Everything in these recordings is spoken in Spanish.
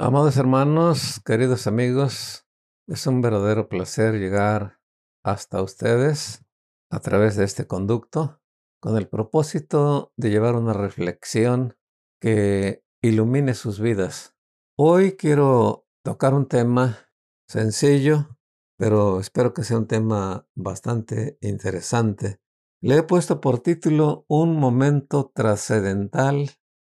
Amados hermanos, queridos amigos, es un verdadero placer llegar hasta ustedes a través de este conducto con el propósito de llevar una reflexión que ilumine sus vidas. Hoy quiero tocar un tema sencillo, pero espero que sea un tema bastante interesante. Le he puesto por título Un momento trascendental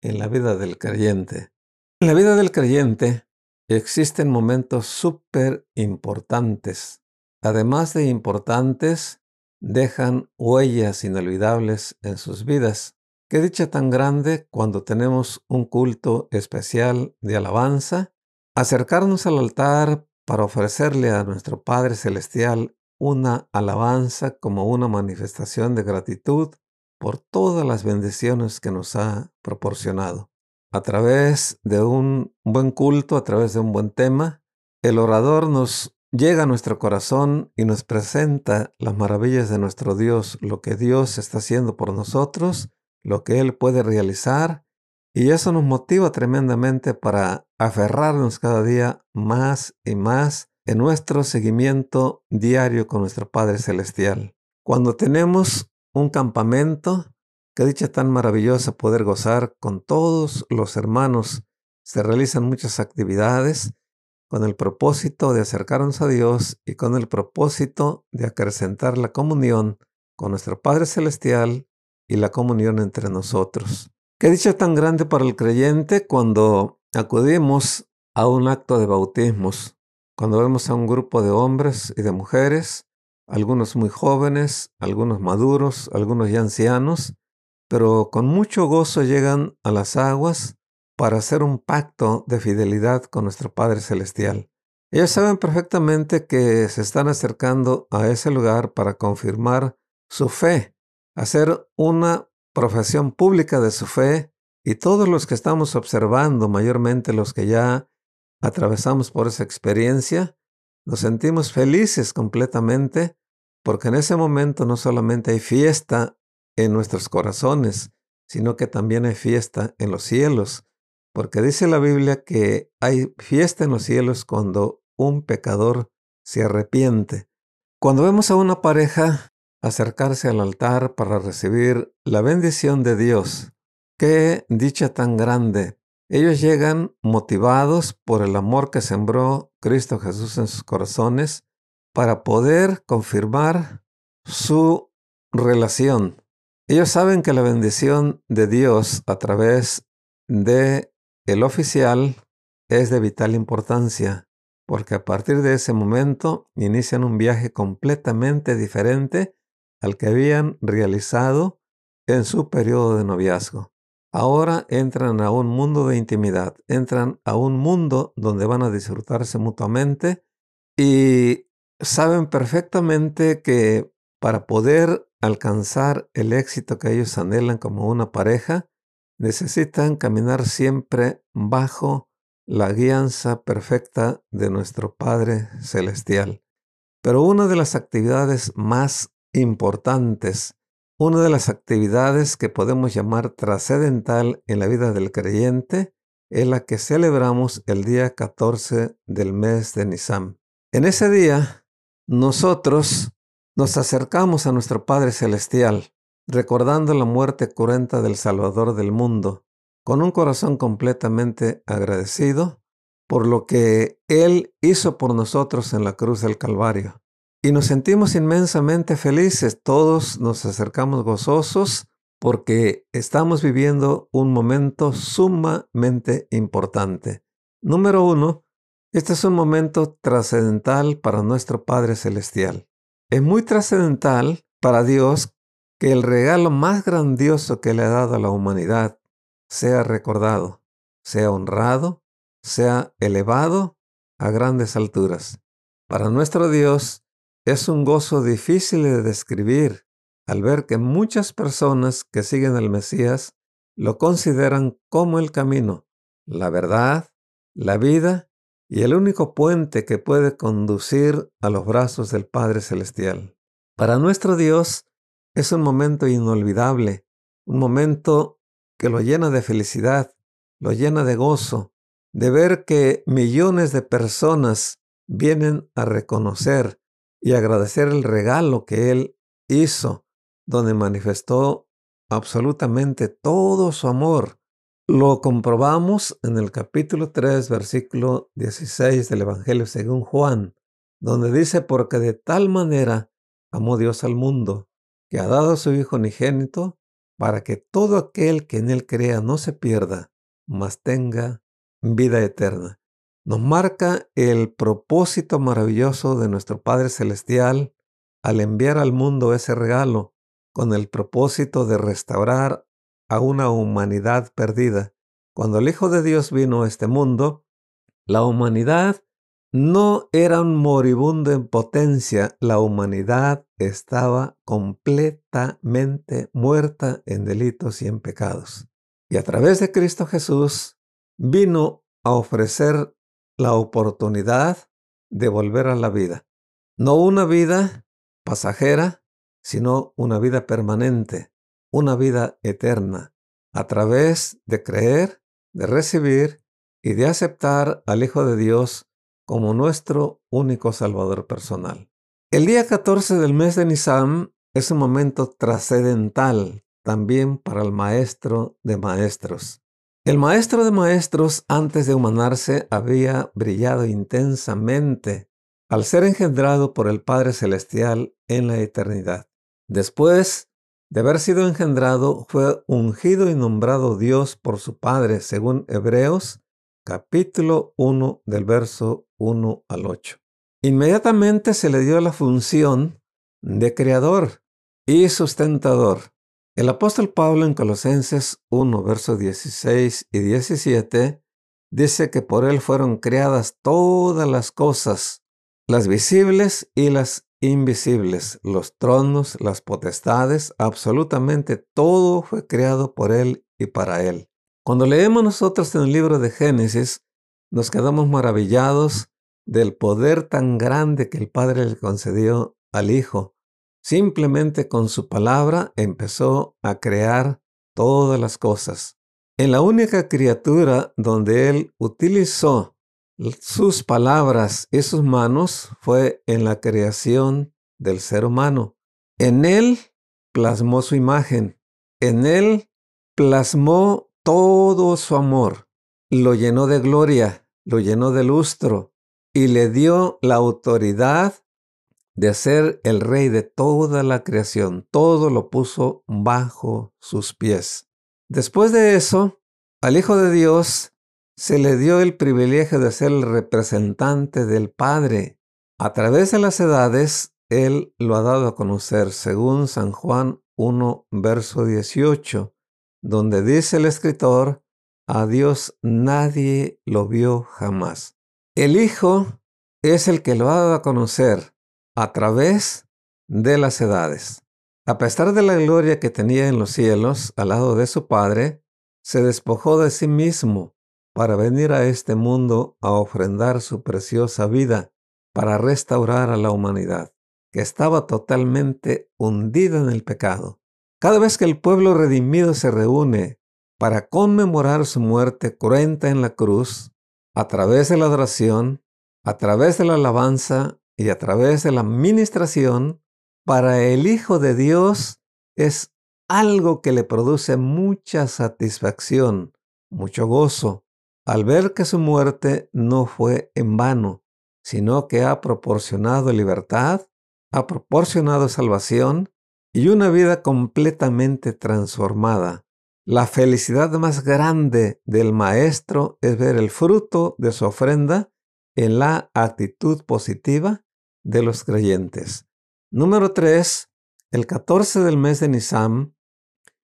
en la vida del creyente. En la vida del creyente existen momentos súper importantes. Además de importantes, dejan huellas inolvidables en sus vidas. Qué dicha tan grande cuando tenemos un culto especial de alabanza, acercarnos al altar para ofrecerle a nuestro Padre Celestial una alabanza como una manifestación de gratitud por todas las bendiciones que nos ha proporcionado a través de un buen culto, a través de un buen tema, el orador nos llega a nuestro corazón y nos presenta las maravillas de nuestro Dios, lo que Dios está haciendo por nosotros, lo que Él puede realizar, y eso nos motiva tremendamente para aferrarnos cada día más y más en nuestro seguimiento diario con nuestro Padre Celestial. Cuando tenemos un campamento, Qué dicha tan maravillosa poder gozar con todos los hermanos. Se realizan muchas actividades con el propósito de acercarnos a Dios y con el propósito de acrecentar la comunión con nuestro Padre Celestial y la comunión entre nosotros. Qué dicha tan grande para el creyente cuando acudimos a un acto de bautismos, cuando vemos a un grupo de hombres y de mujeres, algunos muy jóvenes, algunos maduros, algunos ya ancianos, pero con mucho gozo llegan a las aguas para hacer un pacto de fidelidad con nuestro Padre Celestial. Ellos saben perfectamente que se están acercando a ese lugar para confirmar su fe, hacer una profesión pública de su fe y todos los que estamos observando, mayormente los que ya atravesamos por esa experiencia, nos sentimos felices completamente porque en ese momento no solamente hay fiesta en nuestros corazones, sino que también hay fiesta en los cielos, porque dice la Biblia que hay fiesta en los cielos cuando un pecador se arrepiente. Cuando vemos a una pareja acercarse al altar para recibir la bendición de Dios, qué dicha tan grande. Ellos llegan motivados por el amor que sembró Cristo Jesús en sus corazones para poder confirmar su relación ellos saben que la bendición de Dios a través de el oficial es de vital importancia, porque a partir de ese momento inician un viaje completamente diferente al que habían realizado en su periodo de noviazgo. Ahora entran a un mundo de intimidad, entran a un mundo donde van a disfrutarse mutuamente y saben perfectamente que para poder alcanzar el éxito que ellos anhelan como una pareja, necesitan caminar siempre bajo la guianza perfecta de nuestro Padre Celestial. Pero una de las actividades más importantes, una de las actividades que podemos llamar trascendental en la vida del creyente, es la que celebramos el día 14 del mes de Nisan. En ese día, nosotros nos acercamos a nuestro Padre Celestial, recordando la muerte cruenta del Salvador del mundo, con un corazón completamente agradecido por lo que Él hizo por nosotros en la cruz del Calvario. Y nos sentimos inmensamente felices, todos nos acercamos gozosos porque estamos viviendo un momento sumamente importante. Número uno, este es un momento trascendental para nuestro Padre Celestial. Es muy trascendental para Dios que el regalo más grandioso que le ha dado a la humanidad sea recordado, sea honrado, sea elevado a grandes alturas. Para nuestro Dios es un gozo difícil de describir al ver que muchas personas que siguen al Mesías lo consideran como el camino, la verdad, la vida y el único puente que puede conducir a los brazos del Padre Celestial. Para nuestro Dios es un momento inolvidable, un momento que lo llena de felicidad, lo llena de gozo, de ver que millones de personas vienen a reconocer y agradecer el regalo que Él hizo, donde manifestó absolutamente todo su amor. Lo comprobamos en el capítulo 3, versículo 16 del Evangelio según Juan, donde dice, porque de tal manera amó Dios al mundo, que ha dado a su Hijo unigénito, para que todo aquel que en Él crea no se pierda, mas tenga vida eterna. Nos marca el propósito maravilloso de nuestro Padre Celestial al enviar al mundo ese regalo con el propósito de restaurar a una humanidad perdida. Cuando el Hijo de Dios vino a este mundo, la humanidad no era un moribundo en potencia, la humanidad estaba completamente muerta en delitos y en pecados. Y a través de Cristo Jesús vino a ofrecer la oportunidad de volver a la vida. No una vida pasajera, sino una vida permanente, una vida eterna, a través de creer, de recibir y de aceptar al Hijo de Dios como nuestro único Salvador personal. El día 14 del mes de Nisan es un momento trascendental también para el Maestro de Maestros. El Maestro de Maestros antes de humanarse había brillado intensamente al ser engendrado por el Padre Celestial en la eternidad. Después de haber sido engendrado, fue ungido y nombrado Dios por su Padre, según Hebreos capítulo 1 del verso 1 al 8. Inmediatamente se le dio la función de creador y sustentador. El apóstol Pablo en Colosenses 1, versos 16 y 17 dice que por él fueron creadas todas las cosas, las visibles y las invisibles, los tronos, las potestades, absolutamente todo fue creado por Él y para Él. Cuando leemos nosotros en el libro de Génesis, nos quedamos maravillados del poder tan grande que el Padre le concedió al Hijo. Simplemente con su palabra empezó a crear todas las cosas. En la única criatura donde Él utilizó sus palabras y sus manos fue en la creación del ser humano. En él plasmó su imagen, en él plasmó todo su amor, lo llenó de gloria, lo llenó de lustro y le dio la autoridad de ser el rey de toda la creación. Todo lo puso bajo sus pies. Después de eso, al Hijo de Dios se le dio el privilegio de ser el representante del Padre. A través de las edades, Él lo ha dado a conocer, según San Juan 1, verso 18, donde dice el escritor, a Dios nadie lo vio jamás. El Hijo es el que lo ha dado a conocer a través de las edades. A pesar de la gloria que tenía en los cielos al lado de su Padre, se despojó de sí mismo para venir a este mundo a ofrendar su preciosa vida para restaurar a la humanidad, que estaba totalmente hundida en el pecado. Cada vez que el pueblo redimido se reúne para conmemorar su muerte cruenta en la cruz, a través de la adoración, a través de la alabanza y a través de la ministración, para el Hijo de Dios es algo que le produce mucha satisfacción, mucho gozo, al ver que su muerte no fue en vano, sino que ha proporcionado libertad, ha proporcionado salvación y una vida completamente transformada. La felicidad más grande del Maestro es ver el fruto de su ofrenda en la actitud positiva de los creyentes. Número 3. El 14 del mes de Nisan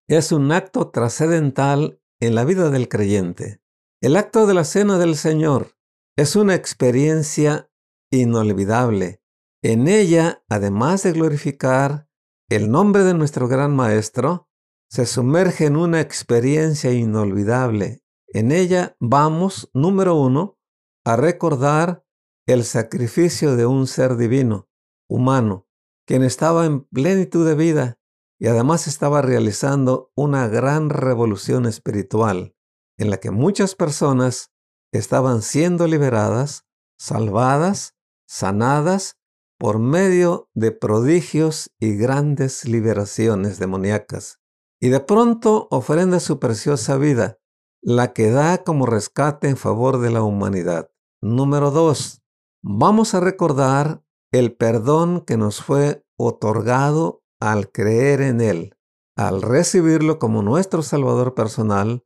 es un acto trascendental en la vida del creyente. El acto de la cena del Señor es una experiencia inolvidable. En ella, además de glorificar el nombre de nuestro gran Maestro, se sumerge en una experiencia inolvidable. En ella vamos, número uno, a recordar el sacrificio de un ser divino, humano, quien estaba en plenitud de vida y además estaba realizando una gran revolución espiritual en la que muchas personas estaban siendo liberadas, salvadas, sanadas por medio de prodigios y grandes liberaciones demoníacas. Y de pronto ofrenda su preciosa vida, la que da como rescate en favor de la humanidad. Número 2. Vamos a recordar el perdón que nos fue otorgado al creer en Él, al recibirlo como nuestro Salvador personal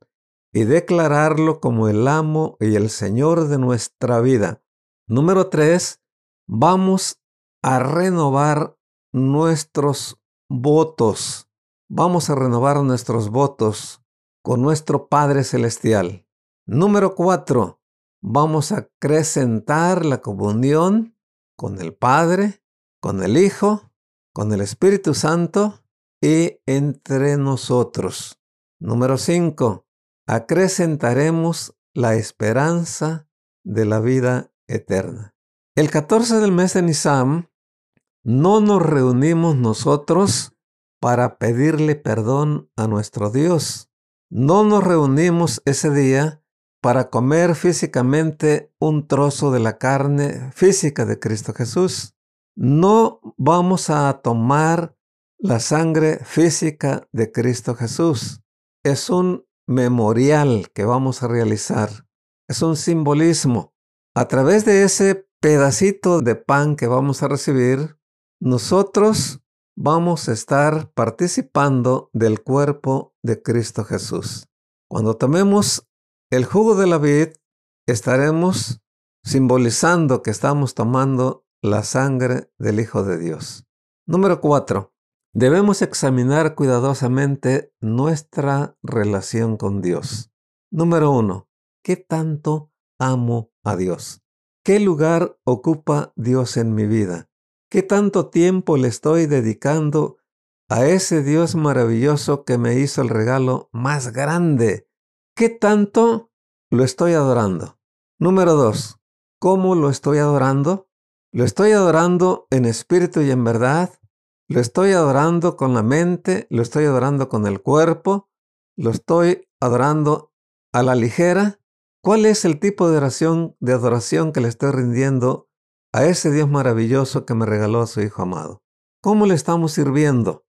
y declararlo como el amo y el Señor de nuestra vida. Número 3. Vamos a renovar nuestros votos. Vamos a renovar nuestros votos con nuestro Padre Celestial. Número 4. Vamos a acrecentar la comunión con el Padre, con el Hijo, con el Espíritu Santo y entre nosotros. Número 5. Acrecentaremos la esperanza de la vida eterna. El 14 del mes de Nisam no nos reunimos nosotros para pedirle perdón a nuestro Dios. No nos reunimos ese día para comer físicamente un trozo de la carne física de Cristo Jesús. No vamos a tomar la sangre física de Cristo Jesús. Es un memorial que vamos a realizar. Es un simbolismo. A través de ese pedacito de pan que vamos a recibir, nosotros vamos a estar participando del cuerpo de Cristo Jesús. Cuando tomemos el jugo de la vid, estaremos simbolizando que estamos tomando la sangre del Hijo de Dios. Número 4. Debemos examinar cuidadosamente nuestra relación con Dios. Número 1. ¿Qué tanto amo a Dios? ¿Qué lugar ocupa Dios en mi vida? ¿Qué tanto tiempo le estoy dedicando a ese Dios maravilloso que me hizo el regalo más grande? ¿Qué tanto lo estoy adorando? Número 2. ¿Cómo lo estoy adorando? Lo estoy adorando en espíritu y en verdad. Lo estoy adorando con la mente, lo estoy adorando con el cuerpo, lo estoy adorando a la ligera. ¿Cuál es el tipo de adoración, de adoración que le estoy rindiendo a ese Dios maravilloso que me regaló a su Hijo amado? ¿Cómo le estamos sirviendo?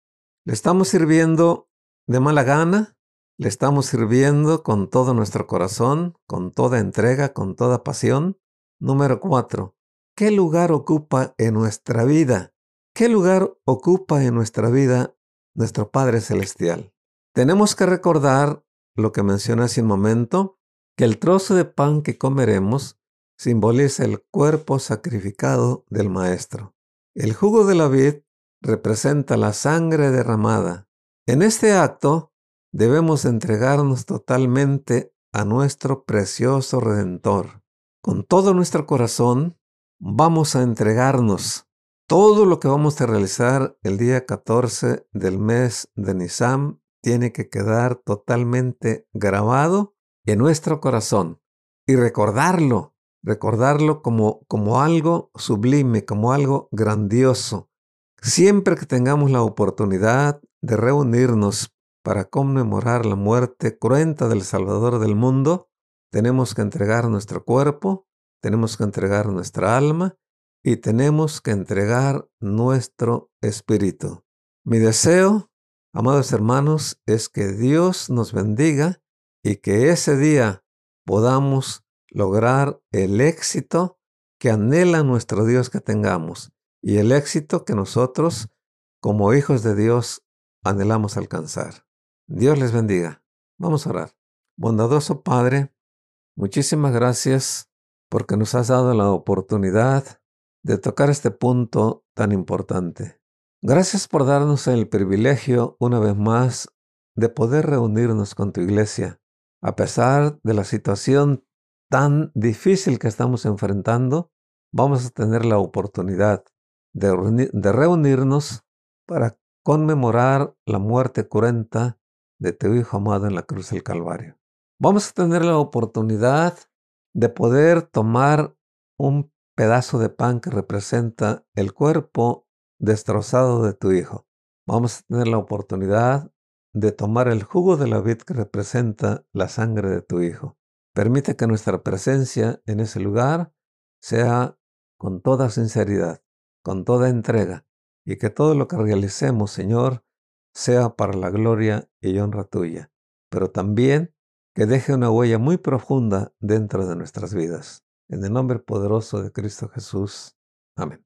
¿Le estamos sirviendo de mala gana? ¿Le estamos sirviendo con todo nuestro corazón, con toda entrega, con toda pasión? Número cuatro. ¿Qué lugar ocupa en nuestra vida? ¿Qué lugar ocupa en nuestra vida nuestro Padre Celestial? Tenemos que recordar lo que mencioné hace un momento, que el trozo de pan que comeremos simboliza el cuerpo sacrificado del Maestro. El jugo de la vid representa la sangre derramada. En este acto debemos entregarnos totalmente a nuestro precioso Redentor. Con todo nuestro corazón vamos a entregarnos todo lo que vamos a realizar el día 14 del mes de Nisam tiene que quedar totalmente grabado en nuestro corazón y recordarlo, recordarlo como, como algo sublime, como algo grandioso. Siempre que tengamos la oportunidad de reunirnos para conmemorar la muerte cruenta del Salvador del mundo, tenemos que entregar nuestro cuerpo, tenemos que entregar nuestra alma y tenemos que entregar nuestro espíritu. Mi deseo, amados hermanos, es que Dios nos bendiga y que ese día podamos lograr el éxito que anhela nuestro Dios que tengamos y el éxito que nosotros, como hijos de Dios, anhelamos alcanzar. Dios les bendiga. Vamos a orar. Bondadoso Padre, muchísimas gracias porque nos has dado la oportunidad de tocar este punto tan importante. Gracias por darnos el privilegio, una vez más, de poder reunirnos con tu iglesia, a pesar de la situación tan difícil que estamos enfrentando, vamos a tener la oportunidad de, reunirnos para conmemorar la muerte cruenta de tu Hijo amado en la cruz del Calvario. Vamos a tener la oportunidad de poder tomar un pedazo de pan que representa el cuerpo destrozado de tu hijo. Vamos a tener la oportunidad de tomar el jugo de la vid que representa la sangre de tu hijo. Permite que nuestra presencia en ese lugar sea con toda sinceridad, con toda entrega, y que todo lo que realicemos, Señor, sea para la gloria y honra tuya, pero también que deje una huella muy profunda dentro de nuestras vidas. En el nombre poderoso de Cristo Jesús. Amén.